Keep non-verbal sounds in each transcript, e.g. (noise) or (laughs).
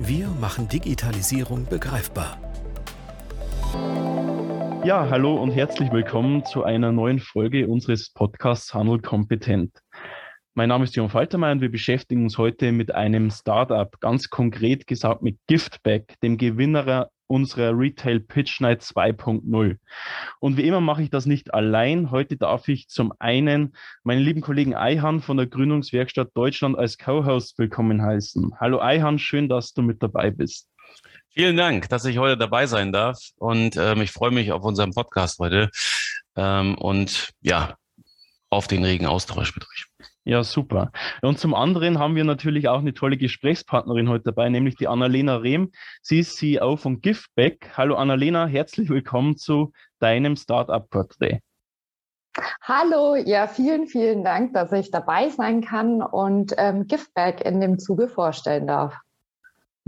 Wir machen Digitalisierung begreifbar. Ja, hallo und herzlich willkommen zu einer neuen Folge unseres Podcasts Handel kompetent. Mein Name ist Jon Faltermeier und wir beschäftigen uns heute mit einem Startup, ganz konkret gesagt mit Giftback, dem Gewinner unserer Retail Pitch Night 2.0. Und wie immer mache ich das nicht allein. Heute darf ich zum einen meinen lieben Kollegen Eihan von der Gründungswerkstatt Deutschland als Co-Host willkommen heißen. Hallo Eihan, schön, dass du mit dabei bist. Vielen Dank, dass ich heute dabei sein darf und ähm, ich freue mich auf unseren Podcast heute ähm, und ja, auf den regen Austausch mit euch. Ja, super. Und zum anderen haben wir natürlich auch eine tolle Gesprächspartnerin heute dabei, nämlich die Annalena Rehm. Sie ist CEO von Giftback. Hallo Annalena, herzlich willkommen zu deinem Startup-Porträt. Hallo, ja, vielen, vielen Dank, dass ich dabei sein kann und ähm, Giftback in dem Zuge vorstellen darf.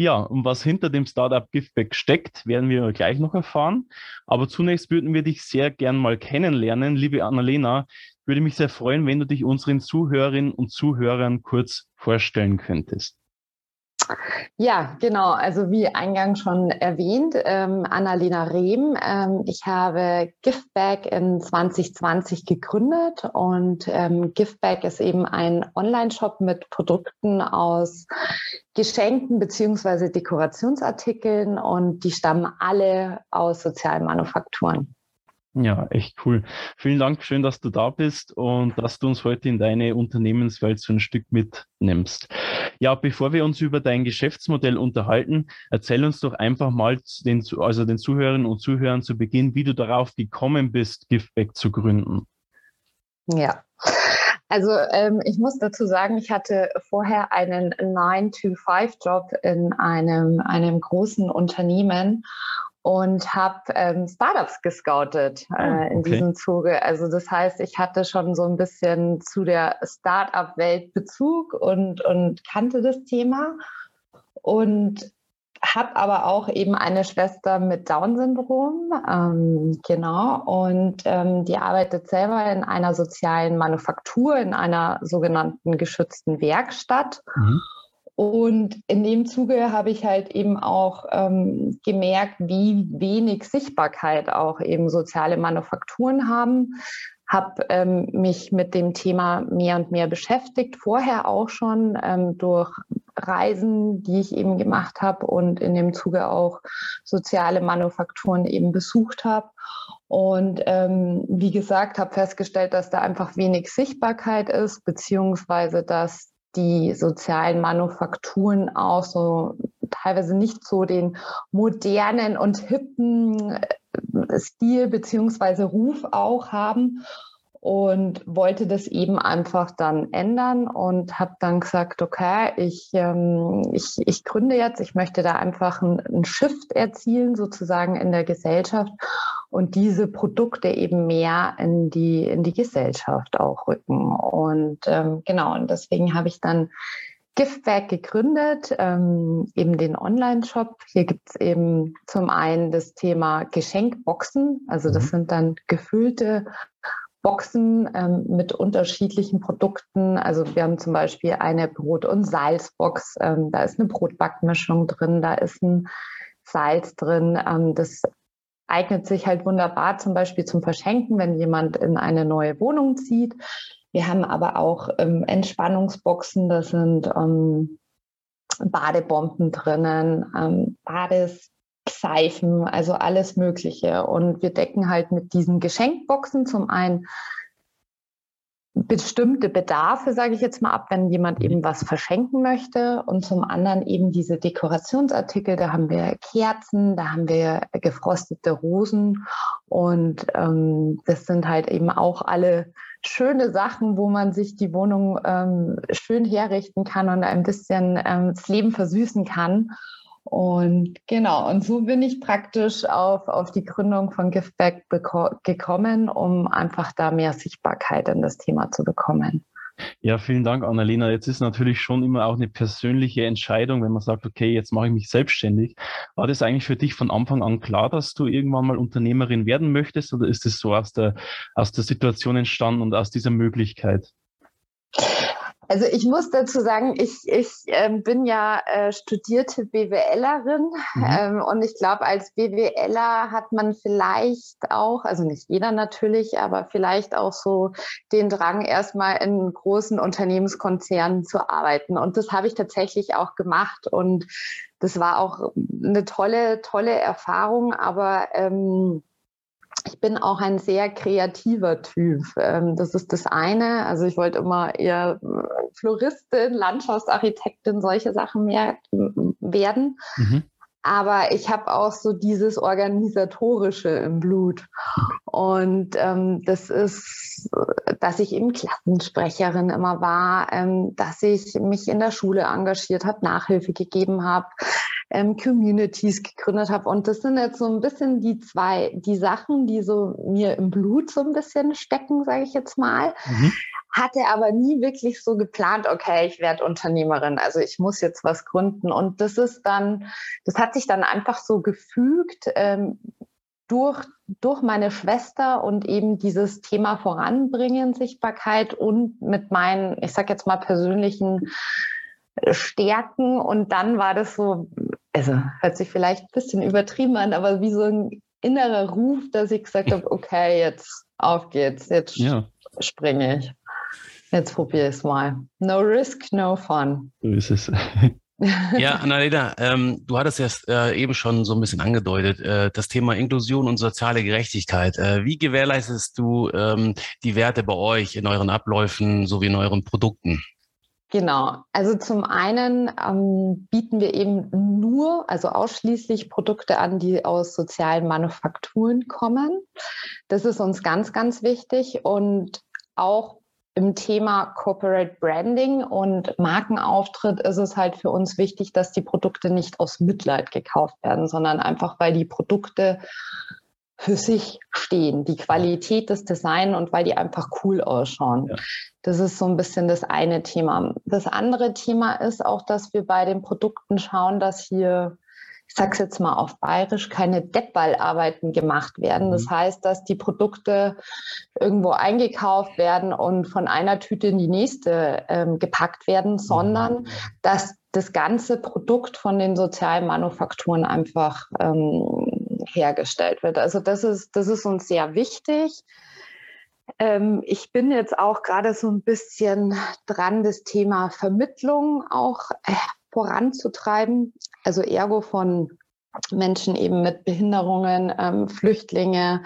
Ja, und was hinter dem Startup Giftback steckt, werden wir gleich noch erfahren. Aber zunächst würden wir dich sehr gern mal kennenlernen. Liebe Annalena, würde mich sehr freuen, wenn du dich unseren Zuhörerinnen und Zuhörern kurz vorstellen könntest. Ja, genau. Also wie eingangs schon erwähnt, ähm, Annalena Rehm. Ähm, ich habe Giftback in 2020 gegründet und ähm, Giftback ist eben ein Online-Shop mit Produkten aus Geschenken beziehungsweise Dekorationsartikeln und die stammen alle aus sozialen Manufakturen. Ja, echt cool. Vielen Dank, schön, dass du da bist und dass du uns heute in deine Unternehmenswelt so ein Stück mitnimmst. Ja, bevor wir uns über dein Geschäftsmodell unterhalten, erzähl uns doch einfach mal den, also den Zuhörerinnen und Zuhörern zu Beginn, wie du darauf gekommen bist, Giftback zu gründen. Ja. Also ähm, ich muss dazu sagen, ich hatte vorher einen 9-to-5-Job in einem, einem großen Unternehmen und habe ähm, Startups gescoutet äh, ah, in okay. diesem Zuge. Also das heißt, ich hatte schon so ein bisschen zu der Startup-Welt Bezug und, und kannte das Thema und habe aber auch eben eine Schwester mit Down-Syndrom, ähm, genau, und ähm, die arbeitet selber in einer sozialen Manufaktur, in einer sogenannten geschützten Werkstatt. Mhm. Und in dem Zuge habe ich halt eben auch ähm, gemerkt, wie wenig Sichtbarkeit auch eben soziale Manufakturen haben. Habe ähm, mich mit dem Thema mehr und mehr beschäftigt, vorher auch schon ähm, durch Reisen, die ich eben gemacht habe und in dem Zuge auch soziale Manufakturen eben besucht habe. Und ähm, wie gesagt, habe festgestellt, dass da einfach wenig Sichtbarkeit ist, beziehungsweise dass die sozialen Manufakturen auch so teilweise nicht so den modernen und hippen äh, Stil beziehungsweise Ruf auch haben und wollte das eben einfach dann ändern und habe dann gesagt, okay, ich, ähm, ich, ich gründe jetzt, ich möchte da einfach einen Shift erzielen sozusagen in der Gesellschaft und diese Produkte eben mehr in die, in die Gesellschaft auch rücken. Und ähm, genau, und deswegen habe ich dann Giftwerk gegründet, ähm, eben den Online-Shop. Hier gibt es eben zum einen das Thema Geschenkboxen, also das mhm. sind dann gefüllte Boxen ähm, mit unterschiedlichen Produkten. Also wir haben zum Beispiel eine Brot- und Salzbox. Ähm, da ist eine Brotbackmischung drin, da ist ein Salz drin. Ähm, das eignet sich halt wunderbar zum Beispiel zum Verschenken, wenn jemand in eine neue Wohnung zieht. Wir haben aber auch ähm, Entspannungsboxen, da sind ähm, Badebomben drinnen, ähm, Bades, also alles Mögliche. Und wir decken halt mit diesen Geschenkboxen zum einen bestimmte Bedarfe, sage ich jetzt mal ab, wenn jemand eben was verschenken möchte. Und zum anderen eben diese Dekorationsartikel, da haben wir Kerzen, da haben wir gefrostete Rosen. Und ähm, das sind halt eben auch alle schöne Sachen, wo man sich die Wohnung ähm, schön herrichten kann und ein bisschen ähm, das Leben versüßen kann. Und genau, und so bin ich praktisch auf, auf die Gründung von Giftback gekommen, um einfach da mehr Sichtbarkeit in das Thema zu bekommen. Ja, vielen Dank, Annalena. Jetzt ist natürlich schon immer auch eine persönliche Entscheidung, wenn man sagt, okay, jetzt mache ich mich selbstständig. War das eigentlich für dich von Anfang an klar, dass du irgendwann mal Unternehmerin werden möchtest oder ist es so aus der, aus der Situation entstanden und aus dieser Möglichkeit? Also ich muss dazu sagen, ich, ich ähm, bin ja äh, studierte BWLerin mhm. ähm, und ich glaube, als BWLer hat man vielleicht auch, also nicht jeder natürlich, aber vielleicht auch so den Drang, erstmal in großen Unternehmenskonzernen zu arbeiten. Und das habe ich tatsächlich auch gemacht und das war auch eine tolle, tolle Erfahrung, aber ähm, ich bin auch ein sehr kreativer Typ. Ähm, das ist das eine. Also ich wollte immer eher äh, Floristin, Landschaftsarchitektin, solche Sachen mehr werden. Mhm. Aber ich habe auch so dieses Organisatorische im Blut. Und ähm, das ist, dass ich eben Klassensprecherin immer war, ähm, dass ich mich in der Schule engagiert habe, Nachhilfe gegeben habe, ähm, Communities gegründet habe. Und das sind jetzt so ein bisschen die zwei, die Sachen, die so mir im Blut so ein bisschen stecken, sage ich jetzt mal. Mhm. Hatte aber nie wirklich so geplant, okay, ich werde Unternehmerin, also ich muss jetzt was gründen. Und das ist dann, das hat sich dann einfach so gefügt. Ähm, durch, durch meine Schwester und eben dieses Thema voranbringen, Sichtbarkeit und mit meinen, ich sag jetzt mal, persönlichen Stärken. Und dann war das so, also hört sich vielleicht ein bisschen übertrieben an, aber wie so ein innerer Ruf, dass ich gesagt habe, okay, jetzt auf geht's, jetzt ja. springe ich. Jetzt probiere ich es mal. No risk, no fun. So ist es. (laughs) ja, Annalena, ähm, du hattest ja äh, eben schon so ein bisschen angedeutet, äh, das Thema Inklusion und soziale Gerechtigkeit. Äh, wie gewährleistest du ähm, die Werte bei euch in euren Abläufen sowie in euren Produkten? Genau. Also zum einen ähm, bieten wir eben nur, also ausschließlich Produkte an, die aus sozialen Manufakturen kommen. Das ist uns ganz, ganz wichtig und auch im Thema Corporate Branding und Markenauftritt ist es halt für uns wichtig, dass die Produkte nicht aus Mitleid gekauft werden, sondern einfach, weil die Produkte für sich stehen, die Qualität des Designs und weil die einfach cool ausschauen. Ja. Das ist so ein bisschen das eine Thema. Das andere Thema ist auch, dass wir bei den Produkten schauen, dass hier, ich sage es jetzt mal auf Bayerisch, keine Deppballarbeiten gemacht werden. Das mhm. heißt, dass die Produkte irgendwo eingekauft werden und von einer Tüte in die nächste ähm, gepackt werden, sondern mhm. dass das ganze Produkt von den sozialen Manufakturen einfach ähm, hergestellt wird. Also das ist, das ist uns sehr wichtig. Ähm, ich bin jetzt auch gerade so ein bisschen dran, das Thema Vermittlung auch äh, voranzutreiben. Also ergo von Menschen eben mit Behinderungen, ähm, Flüchtlinge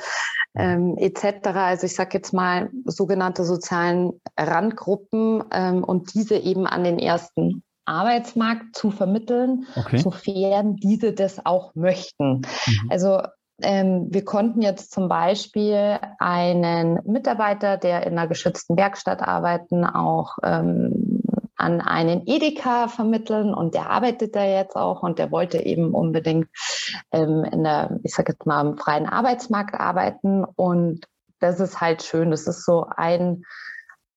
ähm, etc. Also ich sage jetzt mal sogenannte sozialen Randgruppen ähm, und diese eben an den ersten Arbeitsmarkt zu vermitteln, okay. sofern diese das auch möchten. Mhm. Also ähm, wir konnten jetzt zum Beispiel einen Mitarbeiter, der in einer geschützten Werkstatt arbeiten, auch ähm, an einen Edeka vermitteln und der arbeitet da jetzt auch und der wollte eben unbedingt ähm, in der, ich sage jetzt mal, im freien Arbeitsmarkt arbeiten und das ist halt schön. Das ist so ein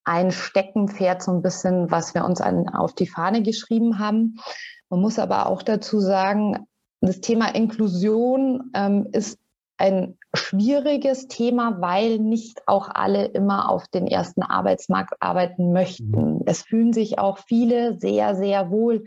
ein Steckenpferd so ein bisschen, was wir uns an, auf die Fahne geschrieben haben. Man muss aber auch dazu sagen, das Thema Inklusion ähm, ist ein schwieriges Thema, weil nicht auch alle immer auf den ersten Arbeitsmarkt arbeiten möchten. Mhm. Es fühlen sich auch viele sehr, sehr wohl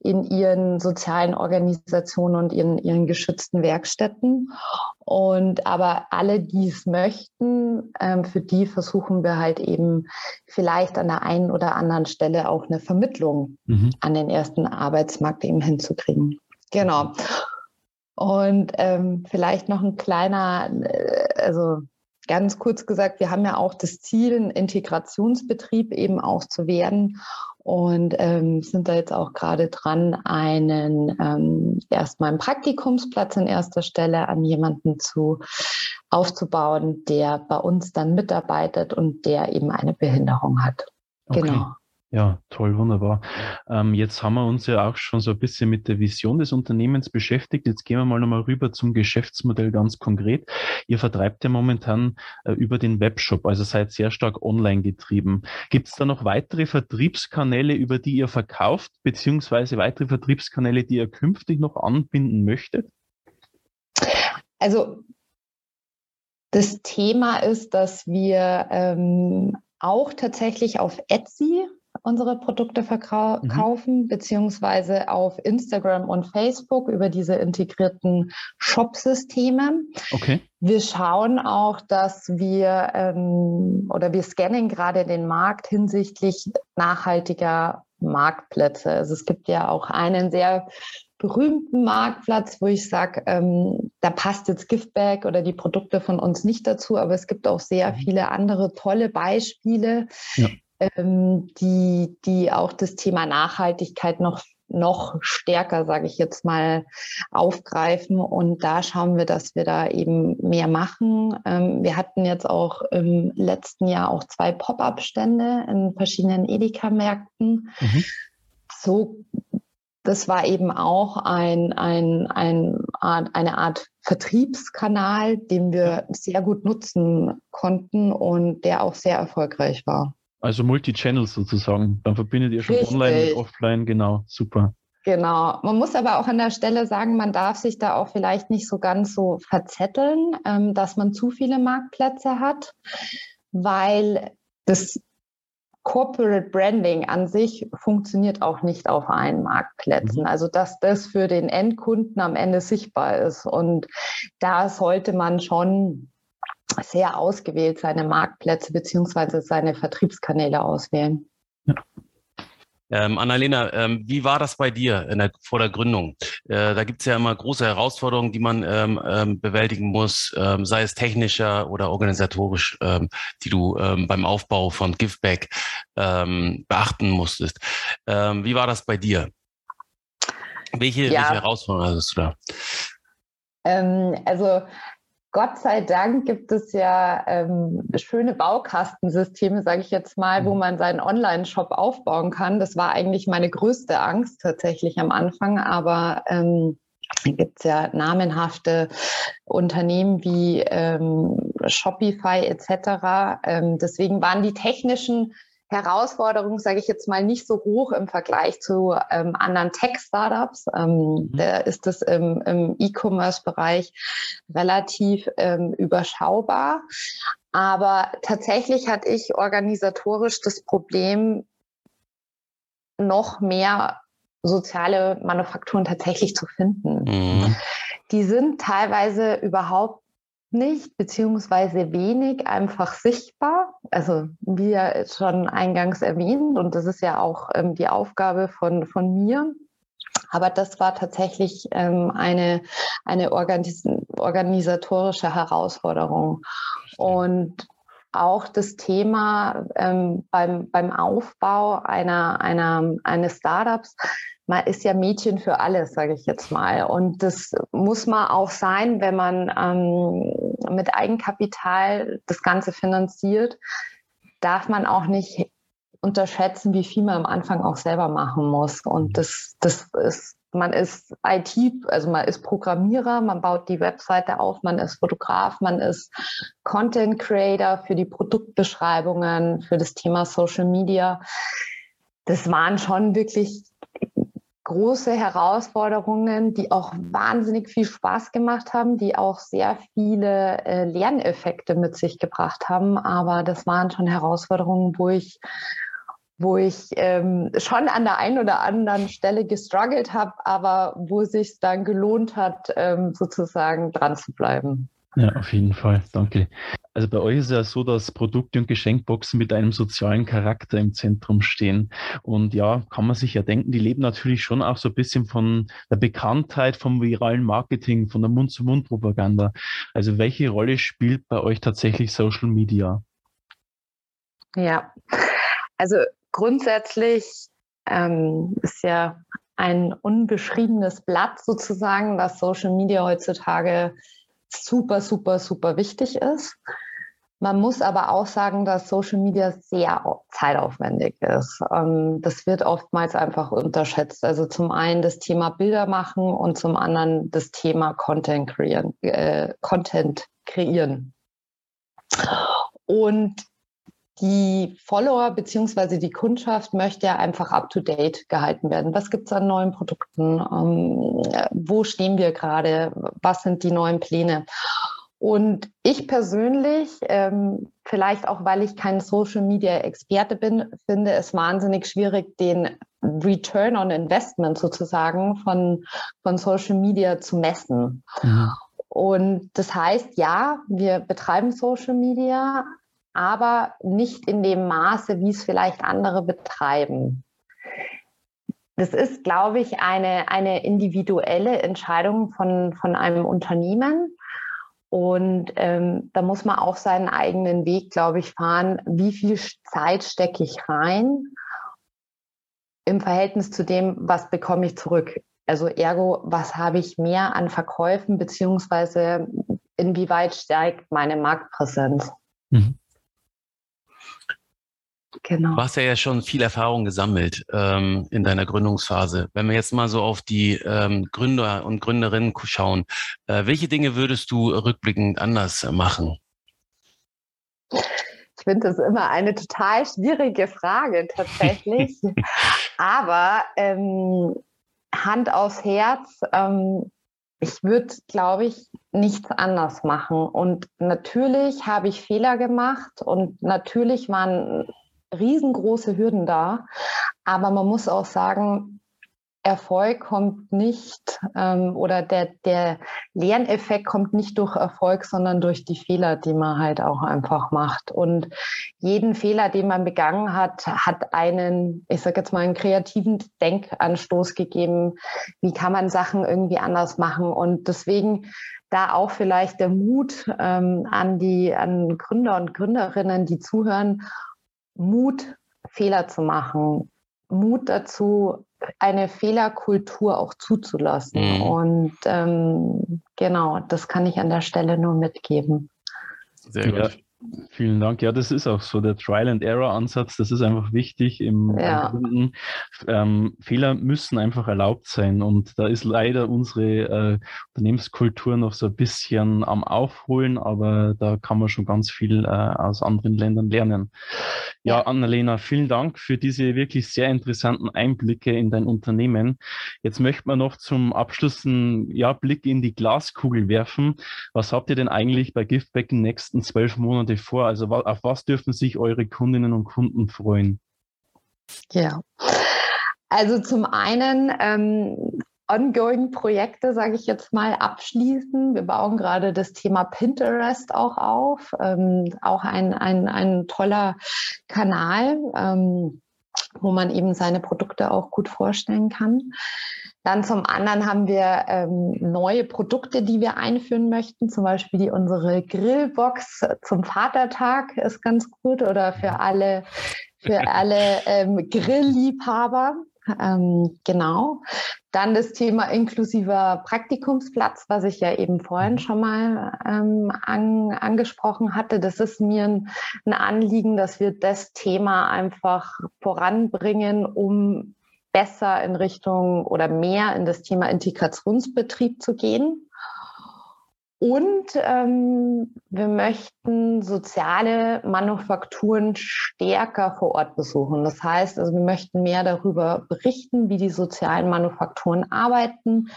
in ihren sozialen Organisationen und in ihren geschützten Werkstätten. Und aber alle, die es möchten, ähm, für die versuchen wir halt eben vielleicht an der einen oder anderen Stelle auch eine Vermittlung mhm. an den ersten Arbeitsmarkt eben hinzukriegen. Genau. Und ähm, vielleicht noch ein kleiner, äh, also ganz kurz gesagt, wir haben ja auch das Ziel, ein Integrationsbetrieb eben auch zu werden und ähm, sind da jetzt auch gerade dran, einen ähm, erstmal einen Praktikumsplatz in erster Stelle an jemanden zu aufzubauen, der bei uns dann mitarbeitet und der eben eine Behinderung hat. Okay. Genau. Ja, toll, wunderbar. Ähm, jetzt haben wir uns ja auch schon so ein bisschen mit der Vision des Unternehmens beschäftigt. Jetzt gehen wir mal nochmal rüber zum Geschäftsmodell ganz konkret. Ihr vertreibt ja momentan äh, über den Webshop, also seid sehr stark online getrieben. Gibt es da noch weitere Vertriebskanäle, über die ihr verkauft, beziehungsweise weitere Vertriebskanäle, die ihr künftig noch anbinden möchtet? Also das Thema ist, dass wir ähm, auch tatsächlich auf Etsy unsere Produkte verkaufen, mhm. beziehungsweise auf Instagram und Facebook über diese integrierten Shop-Systeme. Okay. Wir schauen auch, dass wir ähm, oder wir scannen gerade den Markt hinsichtlich nachhaltiger Marktplätze. Also es gibt ja auch einen sehr berühmten Marktplatz, wo ich sage, ähm, da passt jetzt Giftback oder die Produkte von uns nicht dazu, aber es gibt auch sehr mhm. viele andere tolle Beispiele, ja ähm, die, die auch das Thema Nachhaltigkeit noch noch stärker, sage ich jetzt mal, aufgreifen. Und da schauen wir, dass wir da eben mehr machen. Ähm, wir hatten jetzt auch im letzten Jahr auch zwei Pop-up-Stände in verschiedenen Edeka-Märkten. Mhm. So, das war eben auch ein, ein, ein, eine Art Vertriebskanal, den wir sehr gut nutzen konnten und der auch sehr erfolgreich war. Also Multi-Channel sozusagen. Dann verbindet ihr schon Richtig. online mit offline, genau, super. Genau. Man muss aber auch an der Stelle sagen, man darf sich da auch vielleicht nicht so ganz so verzetteln, ähm, dass man zu viele Marktplätze hat, weil das Corporate Branding an sich funktioniert auch nicht auf allen Marktplätzen. Mhm. Also dass das für den Endkunden am Ende sichtbar ist. Und da sollte man schon sehr ausgewählt seine Marktplätze beziehungsweise seine Vertriebskanäle auswählen. Ja. Ähm, Annalena, ähm, wie war das bei dir der, vor der Gründung? Äh, da gibt es ja immer große Herausforderungen, die man ähm, ähm bewältigen muss, ähm, sei es technischer oder organisatorisch, ähm, die du beim Aufbau von Giveback beachten musstest. wie war das bei dir? Welche, ja. welche Herausforderungen hast du da? also Gott sei Dank gibt es ja ähm, schöne Baukastensysteme, sage ich jetzt mal, wo mhm. man seinen Online-Shop aufbauen kann. Das war eigentlich meine größte Angst tatsächlich am Anfang, aber ähm, gibt es ja namenhafte Unternehmen wie ähm, Shopify etc. Ähm, deswegen waren die technischen Herausforderung, sage ich jetzt mal, nicht so hoch im Vergleich zu ähm, anderen Tech-Startups. Ähm, mhm. Da ist es im, im E-Commerce-Bereich relativ ähm, überschaubar. Aber tatsächlich hatte ich organisatorisch das Problem, noch mehr soziale Manufakturen tatsächlich zu finden. Mhm. Die sind teilweise überhaupt nicht beziehungsweise wenig einfach sichtbar. Also wie ja schon eingangs erwähnt und das ist ja auch ähm, die Aufgabe von, von mir. Aber das war tatsächlich ähm, eine, eine organis organisatorische Herausforderung. Und auch das Thema ähm, beim, beim Aufbau einer, einer, eines Startups man ist ja Mädchen für alles, sage ich jetzt mal. Und das muss man auch sein, wenn man ähm, mit Eigenkapital das Ganze finanziert, darf man auch nicht unterschätzen, wie viel man am Anfang auch selber machen muss. Und das, das ist, man ist IT, also man ist Programmierer, man baut die Webseite auf, man ist Fotograf, man ist Content Creator für die Produktbeschreibungen, für das Thema Social Media. Das waren schon wirklich große Herausforderungen, die auch wahnsinnig viel Spaß gemacht haben, die auch sehr viele äh, Lerneffekte mit sich gebracht haben. Aber das waren schon Herausforderungen, wo ich wo ich ähm, schon an der einen oder anderen Stelle gestruggelt habe, aber wo sich dann gelohnt hat, ähm, sozusagen dran zu bleiben. Ja, auf jeden Fall. Danke. Also bei euch ist es ja so, dass Produkte und Geschenkboxen mit einem sozialen Charakter im Zentrum stehen. Und ja, kann man sich ja denken, die leben natürlich schon auch so ein bisschen von der Bekanntheit, vom viralen Marketing, von der Mund-zu-Mund-Propaganda. Also welche Rolle spielt bei euch tatsächlich Social Media? Ja, also grundsätzlich ähm, ist ja ein unbeschriebenes Blatt sozusagen, dass Social Media heutzutage super, super, super wichtig ist. Man muss aber auch sagen, dass Social Media sehr zeitaufwendig ist. Ähm, das wird oftmals einfach unterschätzt. Also zum einen das Thema Bilder machen und zum anderen das Thema Content kreieren. Äh, Content kreieren. Und die Follower bzw. die Kundschaft möchte ja einfach up-to-date gehalten werden. Was gibt es an neuen Produkten? Ähm, wo stehen wir gerade? Was sind die neuen Pläne? Und ich persönlich, ähm, vielleicht auch weil ich kein Social Media Experte bin, finde es wahnsinnig schwierig, den Return on Investment sozusagen von, von Social Media zu messen. Mhm. Und das heißt, ja, wir betreiben Social Media, aber nicht in dem Maße, wie es vielleicht andere betreiben. Das ist, glaube ich, eine, eine individuelle Entscheidung von, von einem Unternehmen. Und ähm, da muss man auch seinen eigenen Weg, glaube ich, fahren. Wie viel Zeit stecke ich rein im Verhältnis zu dem, was bekomme ich zurück? Also ergo, was habe ich mehr an Verkäufen, beziehungsweise inwieweit steigt meine Marktpräsenz? Mhm. Genau. Du hast ja, ja schon viel Erfahrung gesammelt ähm, in deiner Gründungsphase. Wenn wir jetzt mal so auf die ähm, Gründer und Gründerinnen schauen, äh, welche Dinge würdest du rückblickend anders machen? Ich finde das immer eine total schwierige Frage tatsächlich. (laughs) Aber ähm, Hand aufs Herz, ähm, ich würde, glaube ich, nichts anders machen. Und natürlich habe ich Fehler gemacht und natürlich waren riesengroße Hürden da. Aber man muss auch sagen, Erfolg kommt nicht ähm, oder der, der Lerneffekt kommt nicht durch Erfolg, sondern durch die Fehler, die man halt auch einfach macht. Und jeden Fehler, den man begangen hat, hat einen, ich sage jetzt mal, einen kreativen Denkanstoß gegeben. Wie kann man Sachen irgendwie anders machen? Und deswegen da auch vielleicht der Mut ähm, an die an Gründer und Gründerinnen, die zuhören Mut, Fehler zu machen, Mut dazu, eine Fehlerkultur auch zuzulassen. Mhm. Und ähm, genau, das kann ich an der Stelle nur mitgeben. Sehr gut. Vielen Dank. Ja, das ist auch so der Trial-and-Error-Ansatz. Das ist einfach wichtig im ja. Gründen. Ähm, Fehler müssen einfach erlaubt sein. Und da ist leider unsere äh, Unternehmenskultur noch so ein bisschen am Aufholen, aber da kann man schon ganz viel äh, aus anderen Ländern lernen. Ja, ja, Annalena, vielen Dank für diese wirklich sehr interessanten Einblicke in dein Unternehmen. Jetzt möchte man noch zum Abschluss einen ja, Blick in die Glaskugel werfen. Was habt ihr denn eigentlich bei Giftback in den nächsten zwölf Monaten Vor? Also auf was dürfen sich eure Kundinnen und Kunden freuen? Ja, also zum einen ähm, ongoing Projekte, sage ich jetzt mal, abschließen. Wir bauen gerade das Thema Pinterest auch auf, ähm, auch ein, ein, ein toller Kanal, ähm, wo man eben seine Produkte auch gut vorstellen kann. Dann zum anderen haben wir ähm, neue Produkte, die wir einführen möchten, zum Beispiel die, unsere Grillbox zum Vatertag ist ganz gut oder für alle, für (laughs) alle ähm, Grillliebhaber. Ähm, genau. Dann das Thema inklusiver Praktikumsplatz, was ich ja eben vorhin mhm. schon mal ähm, an, angesprochen hatte. Das ist mir ein, ein Anliegen, dass wir das Thema einfach voranbringen, um besser in Richtung oder mehr in das Thema Integrationsbetrieb zu gehen. Und ähm, wir möchten soziale Manufakturen stärker vor Ort besuchen. Das heißt, also wir möchten mehr darüber berichten, wie die sozialen Manufakturen arbeiten,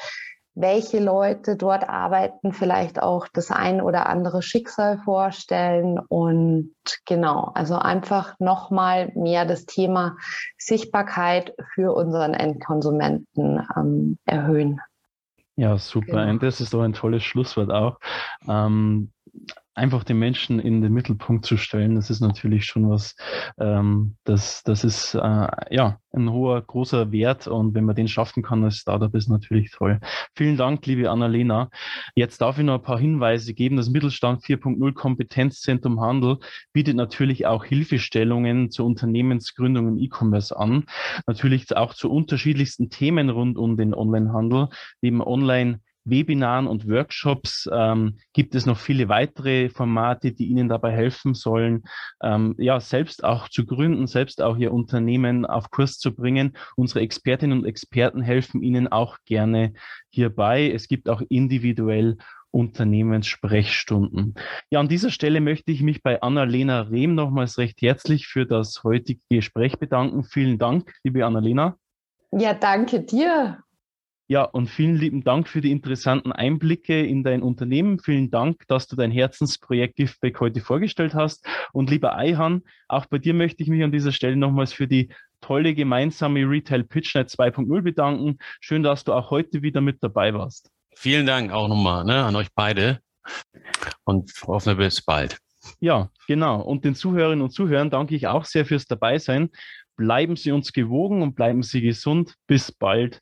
welche Leute dort arbeiten, vielleicht auch das ein oder andere Schicksal vorstellen und genau, also einfach nochmal mehr das Thema Sichtbarkeit für unseren Endkonsumenten ähm, erhöhen. Ja, super. Genau. Und das ist doch ein tolles Schlusswort auch. Ähm, einfach den Menschen in den Mittelpunkt zu stellen, das ist natürlich schon was, ähm, das, das ist äh, ja ein hoher, großer Wert und wenn man den schaffen kann als Startup, ist natürlich toll. Vielen Dank, liebe Annalena. Jetzt darf ich noch ein paar Hinweise geben. Das Mittelstand 4.0 Kompetenzzentrum Handel bietet natürlich auch Hilfestellungen zur Unternehmensgründung im E-Commerce an. Natürlich auch zu unterschiedlichsten Themen rund um den Onlinehandel, neben Online Webinaren und Workshops ähm, gibt es noch viele weitere Formate, die Ihnen dabei helfen sollen, ähm, ja, selbst auch zu gründen, selbst auch Ihr Unternehmen auf Kurs zu bringen. Unsere Expertinnen und Experten helfen Ihnen auch gerne hierbei. Es gibt auch individuell Unternehmenssprechstunden. Ja, an dieser Stelle möchte ich mich bei Annalena Rehm nochmals recht herzlich für das heutige Gespräch bedanken. Vielen Dank, liebe Annalena. Ja, danke dir. Ja, und vielen lieben Dank für die interessanten Einblicke in dein Unternehmen. Vielen Dank, dass du dein Herzensprojekt Giftback heute vorgestellt hast. Und lieber Eihan, auch bei dir möchte ich mich an dieser Stelle nochmals für die tolle gemeinsame Retail PitchNet 2.0 bedanken. Schön, dass du auch heute wieder mit dabei warst. Vielen Dank auch nochmal ne, an euch beide und hoffen bis bald. Ja, genau. Und den Zuhörerinnen und Zuhörern danke ich auch sehr fürs Dabeisein. Bleiben Sie uns gewogen und bleiben Sie gesund. Bis bald.